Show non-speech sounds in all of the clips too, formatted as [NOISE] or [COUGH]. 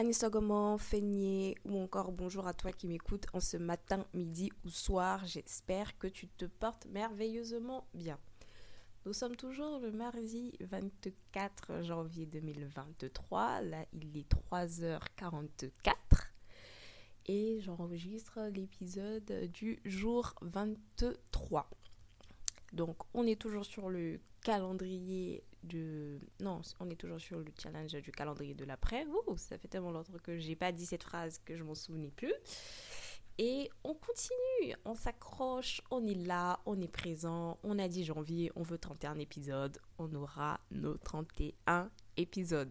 Anisogament, Feigné ou encore bonjour à toi qui m'écoutes en ce matin, midi ou soir. J'espère que tu te portes merveilleusement bien. Nous sommes toujours le mardi 24 janvier 2023. Là, il est 3h44 et j'enregistre l'épisode du jour 23. Donc, on est toujours sur le calendrier Non, on est toujours sur le challenge du calendrier de l'après. ça fait tellement longtemps que j'ai pas dit cette phrase que je m'en souvenais plus. Et on continue, on s'accroche, on est là, on est présent. On a dit janvier, on veut 31 épisodes. On aura nos 31 épisodes.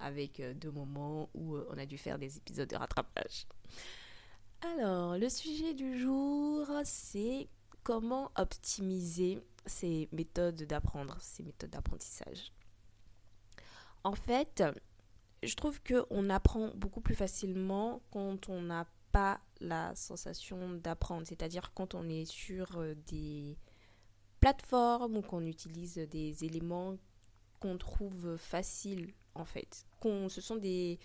Avec euh, deux moments où euh, on a dû faire des épisodes de rattrapage. Alors, le sujet du jour, c'est comment optimiser ces méthodes d'apprendre, ces méthodes d'apprentissage. En fait, je trouve qu'on apprend beaucoup plus facilement quand on n'a pas la sensation d'apprendre, c'est-à-dire quand on est sur euh, des plateformes ou qu'on utilise des éléments qu'on trouve faciles en fait. ce sont des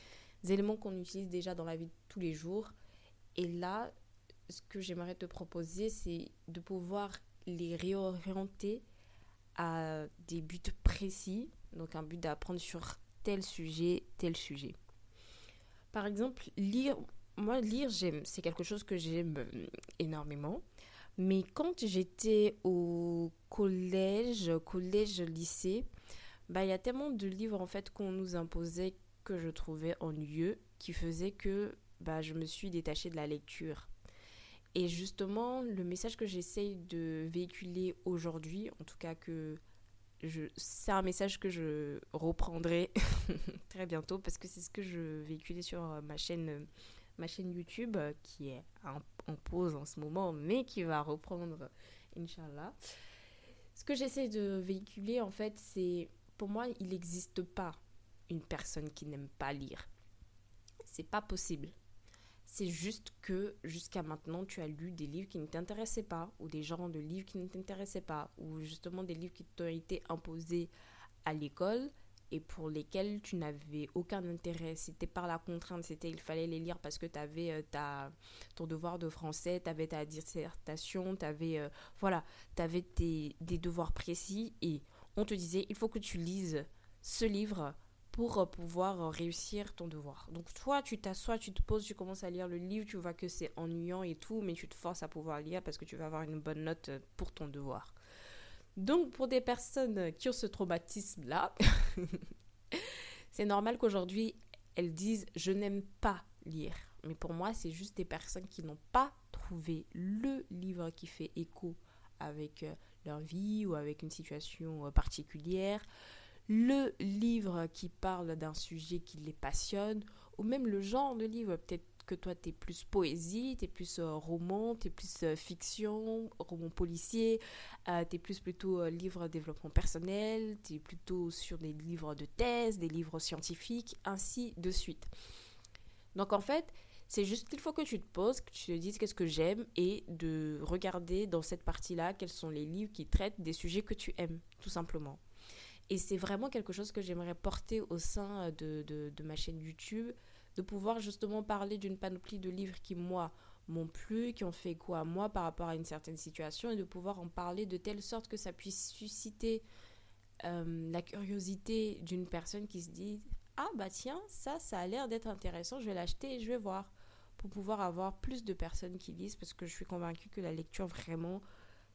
éléments qu'on utilise déjà dans la vie de tous les jours. Et là, ce que j'aimerais te proposer, c'est de pouvoir les réorienter à des buts précis, donc un but d'apprendre sur tel sujet, tel sujet. Par exemple, lire, moi lire, j'aime, c'est quelque chose que j'aime euh, énormément. Mais quand j'étais au collège, collège, lycée, bah il y a tellement de livres en fait qu'on nous imposait que je trouvais ennuyeux, qui faisait que bah je me suis détachée de la lecture. Et justement, le message que j'essaye de véhiculer aujourd'hui, en tout cas que c'est un message que je reprendrai [LAUGHS] très bientôt parce que c'est ce que je véhiculais sur ma chaîne, ma chaîne YouTube qui est en pause en ce moment, mais qui va reprendre, Inch'Allah. Ce que j'essaie de véhiculer, en fait, c'est pour moi, il n'existe pas une personne qui n'aime pas lire. C'est pas possible. C'est juste que jusqu'à maintenant, tu as lu des livres qui ne t'intéressaient pas, ou des genres de livres qui ne t'intéressaient pas, ou justement des livres qui t'ont été imposés à l'école et pour lesquels tu n'avais aucun intérêt. C'était par la contrainte, c'était il fallait les lire parce que tu avais euh, ta, ton devoir de français, tu avais ta dissertation, tu avais, euh, voilà, avais tes, des devoirs précis et on te disait il faut que tu lises ce livre pour euh, pouvoir euh, réussir ton devoir. Donc toi, tu t'assois, tu te poses, tu commences à lire le livre, tu vois que c'est ennuyant et tout, mais tu te forces à pouvoir lire parce que tu vas avoir une bonne note euh, pour ton devoir. Donc pour des personnes qui ont ce traumatisme-là, [LAUGHS] c'est normal qu'aujourd'hui, elles disent je n'aime pas lire. Mais pour moi, c'est juste des personnes qui n'ont pas trouvé le livre qui fait écho avec leur vie ou avec une situation particulière le livre qui parle d'un sujet qui les passionne, ou même le genre de livre. Peut-être que toi, tu es plus poésie, tu es plus euh, roman, tu es plus euh, fiction, roman policier, euh, tu es plus plutôt livre développement personnel, tu es plutôt sur des livres de thèse, des livres scientifiques, ainsi de suite. Donc en fait, C'est juste qu'il faut que tu te poses, que tu te dises qu'est-ce que j'aime et de regarder dans cette partie-là quels sont les livres qui traitent des sujets que tu aimes, tout simplement. Et c'est vraiment quelque chose que j'aimerais porter au sein de, de, ma chaîne YouTube, de pouvoir justement parler d'une panoplie de livres qui, moi, m'ont plu, qui ont fait quoi à moi par rapport à une certaine situation, et de pouvoir en parler de telle sorte que ça puisse susciter euh, la curiosité d'une personne qui se dit Ah bah tiens, ça, ça a l'air d'être intéressant, je vais l'acheter et je vais voir pour pouvoir avoir plus de personnes qui lisent parce que je suis convaincue que la lecture vraiment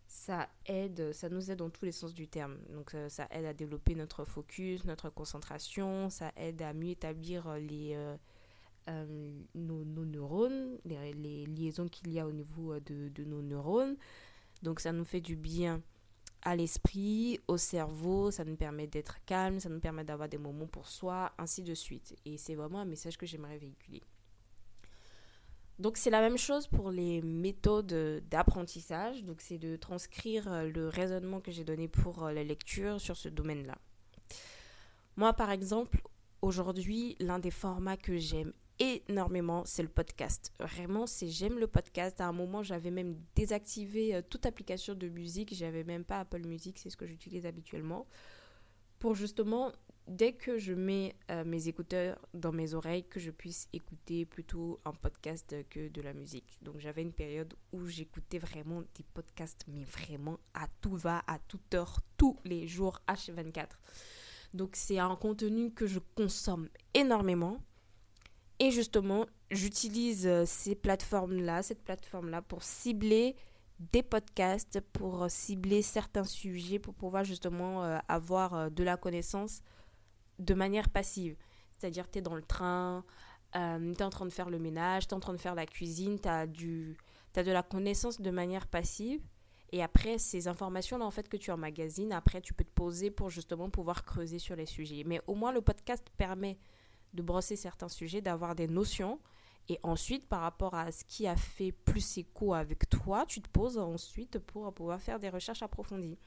ça aide, ça nous aide dans tous les sens du terme. Donc euh, ça aide à développer notre focus, notre concentration, ça aide à mieux établir les, euh, euh, nos, neurones, les, liaisons qu'il y a au niveau de, de, nos neurones. Donc ça nous fait du bien à l'esprit, au cerveau, ça nous permet d'être calme, ça nous permet d'avoir des moments pour soi, ainsi de suite. Et c'est vraiment un message que j'aimerais véhiculer. Donc c'est la même chose pour les méthodes d'apprentissage. Donc c'est de transcrire euh, le raisonnement que j'ai donné pour euh, la lecture sur ce domaine-là. Moi par exemple, aujourd'hui, l'un des formats que j'aime énormément, c'est le podcast. Vraiment, c'est j'aime le podcast. À un moment, j'avais même désactivé euh, toute application de musique. J'avais même pas Apple Music, c'est ce que j'utilise habituellement. Pour justement dès que je mets euh, mes écouteurs dans mes oreilles, que je puisse écouter plutôt un podcast que de la musique. Donc j'avais une période où j'écoutais vraiment des podcasts, mais vraiment à tout va, à toute heure, tous les jours, H24. Donc c'est un contenu que je consomme énormément. Et justement, j'utilise euh, ces plateformes-là, cette plateforme-là pour cibler des podcasts, pour cibler certains sujets, pour pouvoir justement euh, avoir de la connaissance de manière passive. C'est-à-dire, tu es dans le train, euh, tu es en train de faire le ménage, tu es en train de faire la cuisine, tu as, as de la connaissance de manière passive. Et après, ces informations-là, en fait, que tu emmagasines, après, tu peux te poser pour justement pouvoir creuser sur les sujets. Mais au moins, le podcast permet de brosser certains sujets, d'avoir des notions. Et ensuite, par rapport à ce qui a fait plus écho avec toi, tu te poses ensuite pour pouvoir faire des recherches approfondies.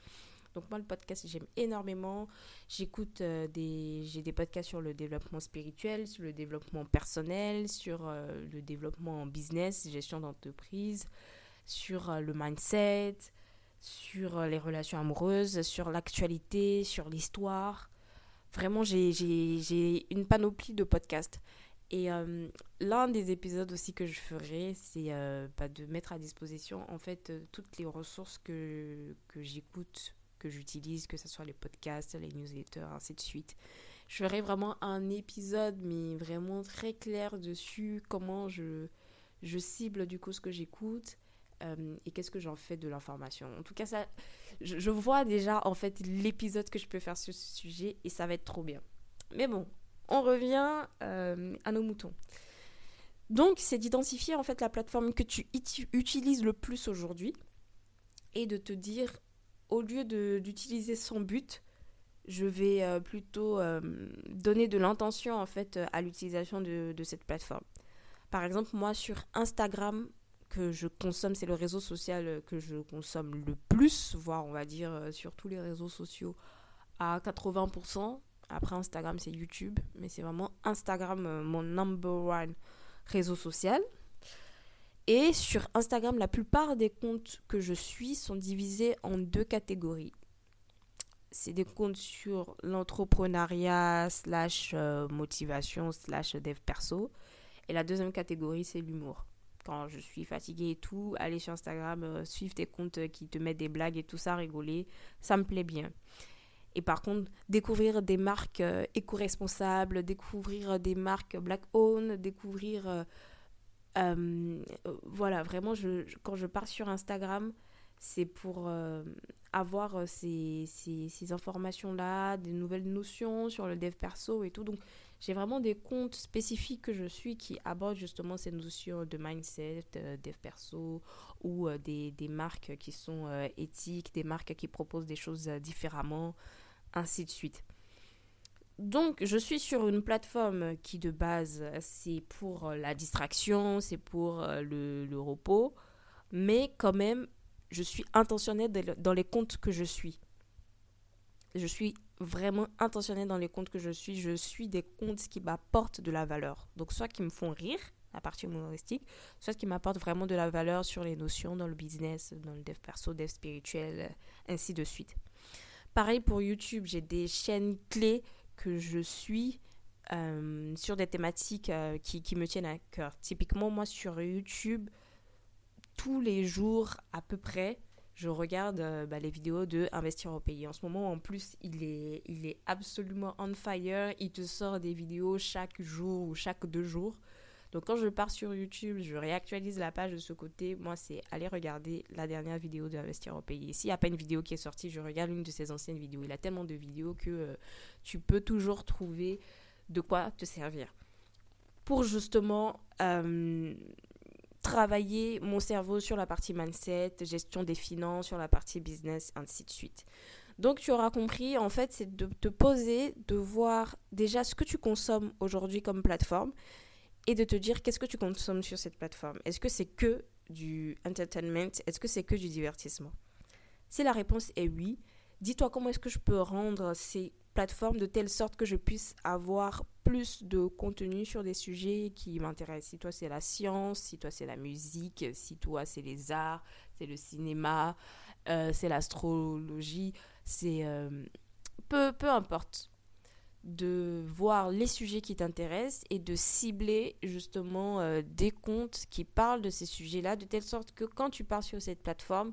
Donc moi, le podcast, j'aime énormément. J'écoute euh, des... J'ai des podcasts sur le développement spirituel, sur le développement personnel, sur euh, le développement en business, gestion d'entreprise, sur euh, le mindset, sur les relations amoureuses, sur l'actualité, sur l'histoire. Vraiment, j'ai une panoplie de podcasts. Et l'un des épisodes aussi que je ferai, c'est bah, de mettre à disposition en fait toutes les ressources que, que j'écoute que j'utilise, que ce soit les podcasts, les newsletters, ainsi de suite. Je ferai vraiment un épisode, mais vraiment très clair dessus, comment je, je cible du coup ce que j'écoute euh, et qu'est-ce que j'en fais de l'information. En tout cas, ça, je, vois déjà en fait l'épisode que je peux faire sur ce sujet et ça va être trop bien. Mais bon, on revient euh, à nos moutons. Donc, c'est d'identifier en fait la plateforme que tu utilises le plus aujourd'hui et de te dire au lieu d'utiliser son but, je vais euh, plutôt euh, donner de l'intention en fait euh, à l'utilisation de, de, cette plateforme. Par exemple, moi sur Instagram, que je consomme, c'est le réseau social que je consomme le plus, voire on va dire sur tous les réseaux sociaux à 80%. Après Instagram, c'est YouTube, mais c'est vraiment Instagram mon number one réseau social. Et sur Instagram, la plupart des comptes que je suis sont divisés en deux catégories. C'est des comptes sur l'entrepreneuriat, slash euh, motivation, slash dev perso. Et la deuxième catégorie, c'est l'humour. Quand je suis fatiguée et tout, aller sur Instagram, euh, suivre des comptes qui te mettent des blagues et tout ça, rigoler, ça me plaît bien. Et par contre, découvrir des marques euh, éco-responsables, découvrir des marques black-owned, découvrir euh, voilà, vraiment, quand je pars sur Instagram, c'est pour euh, avoir euh, ces, informations-là, des nouvelles notions sur le dev perso et tout. Donc, j'ai vraiment des comptes spécifiques que je suis qui abordent justement ces notions de mindset, dev perso ou des, marques qui sont éthiques, des marques qui proposent des choses différemment, ainsi de suite. Donc, je suis sur une plateforme qui, de base, c'est pour la distraction, c'est pour euh, le, repos, mais quand même, je suis intentionnelle dans les comptes que je suis. Je suis vraiment intentionnelle dans les comptes que je suis. Je suis des comptes qui m'apportent de la valeur. Donc, soit qui me font rire, la partie humoristique, soit qui m'apporte vraiment de la valeur sur les notions dans le business, dans le dev perso, dev spirituel, ainsi de suite. Pareil pour YouTube, j'ai des chaînes clés que je suis euh, sur des thématiques euh, qui, me tiennent à cœur. Typiquement, moi sur YouTube, tous les jours à peu près, je regarde euh, bah, les vidéos de Investir au pays. En ce moment, en plus, il est, il est absolument on fire. Il te sort des vidéos chaque jour ou chaque deux jours. Donc quand je pars sur YouTube, je réactualise la page de ce côté. Moi, c'est aller regarder la dernière vidéo d'Investir au pays. S'il n'y a pas une vidéo qui est sortie, je regarde une de ses anciennes vidéos. Il a tellement de vidéos que euh, tu peux toujours trouver de quoi te servir. Pour justement euh, travailler mon cerveau sur la partie mindset, gestion des finances, sur la partie business, ainsi de suite. Donc tu auras compris, en fait, c'est de te poser, de voir déjà ce que tu consommes aujourd'hui comme plateforme et de te dire qu'est-ce que tu consommes sur cette plateforme. Est-ce que c'est que du entertainment? Est-ce que c'est que du divertissement? Si la réponse est oui, dis-toi comment est-ce que je peux rendre ces plateformes de telle sorte que je puisse avoir plus de contenu sur des sujets qui m'intéressent. Si toi c'est la science, si toi c'est la musique, si toi c'est les arts, c'est le cinéma, euh, c'est l'astrologie, c'est euh, peu, peu importe de voir les sujets qui t'intéressent et de cibler justement euh, des comptes qui parlent de ces sujets-là de telle sorte que quand tu pars sur cette plateforme,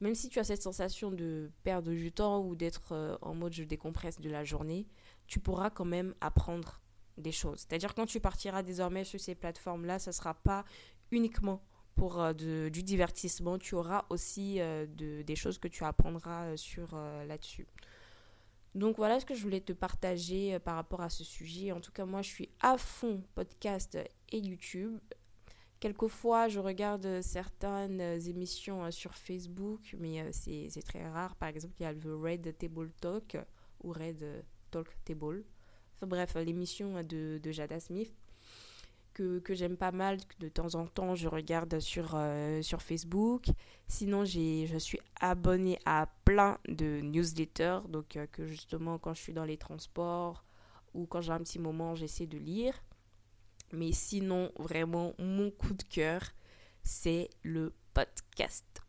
même si tu as cette sensation de perdre du temps ou d'être euh, en mode je décompresse de la journée, tu pourras quand même apprendre des choses. C'est-à-dire quand tu partiras désormais sur ces plateformes-là, ce ne sera pas uniquement pour euh, du divertissement, tu auras aussi des choses que tu apprendras sur là-dessus. Donc voilà ce que je voulais te partager par rapport à ce sujet. En tout cas, moi, je suis à fond podcast et YouTube. Quelquefois, je regarde certaines émissions euh, sur Facebook, mais euh, c'est très rare. Par exemple, il y a le Red Table Talk ou Red Talk Table. Enfin bref, l'émission de, de, Jada Smith que, que j'aime pas mal. De temps en temps, je regarde sur, euh, sur Facebook. Sinon, je suis abonnée à plein de newsletters. Donc, que justement, quand je suis dans les transports ou quand j'ai un petit moment, j'essaie de lire. Mais sinon, vraiment, mon coup de cœur, c'est le podcast.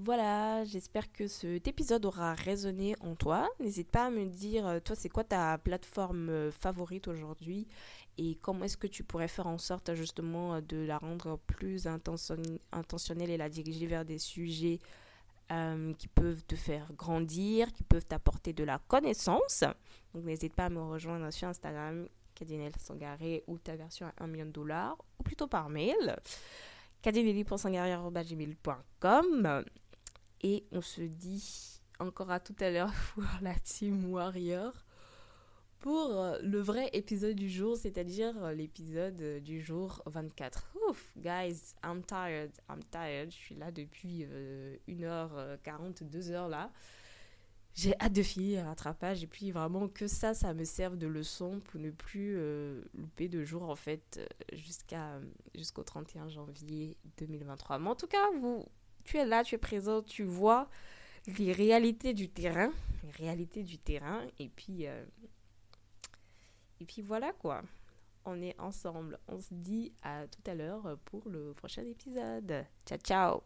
Voilà, j'espère que cet épisode aura résonné en toi. N'hésite pas à me dire, euh, toi, c'est quoi ta plateforme euh, favorite aujourd'hui? Et comment est-ce que tu pourrais faire en sorte justement euh, de la rendre plus intentionnelle et la diriger vers des sujets qui peuvent te faire grandir, qui peuvent t'apporter de la connaissance? Donc n'hésite pas à me rejoindre sur Instagram Cadinel Sangaré ou ta version à 1 million de dollars, ou plutôt par mail. cadinelli.sangaré.com Et on se dit encore à tout à l'heure [LAUGHS] pour la Team Warrior pour euh, le vrai épisode du jour, c'est-à-dire euh, l'épisode euh, du jour 24. Ouf, guys, I'm tired, I'm tired. Je suis là depuis 1h40, 2h là j'ai hâte de finir le rattrapage et puis vraiment que ça, ça me serve de leçon pour ne plus euh, louper de jour en fait euh, jusqu'à jusqu'au 31 janvier 2023. Mais en tout cas, vous, tu es là, tu es présent, tu vois les réalités du terrain, les réalités du terrain et puis euh, et puis voilà quoi. On est ensemble. On se dit à tout à l'heure pour le prochain épisode. Ciao ciao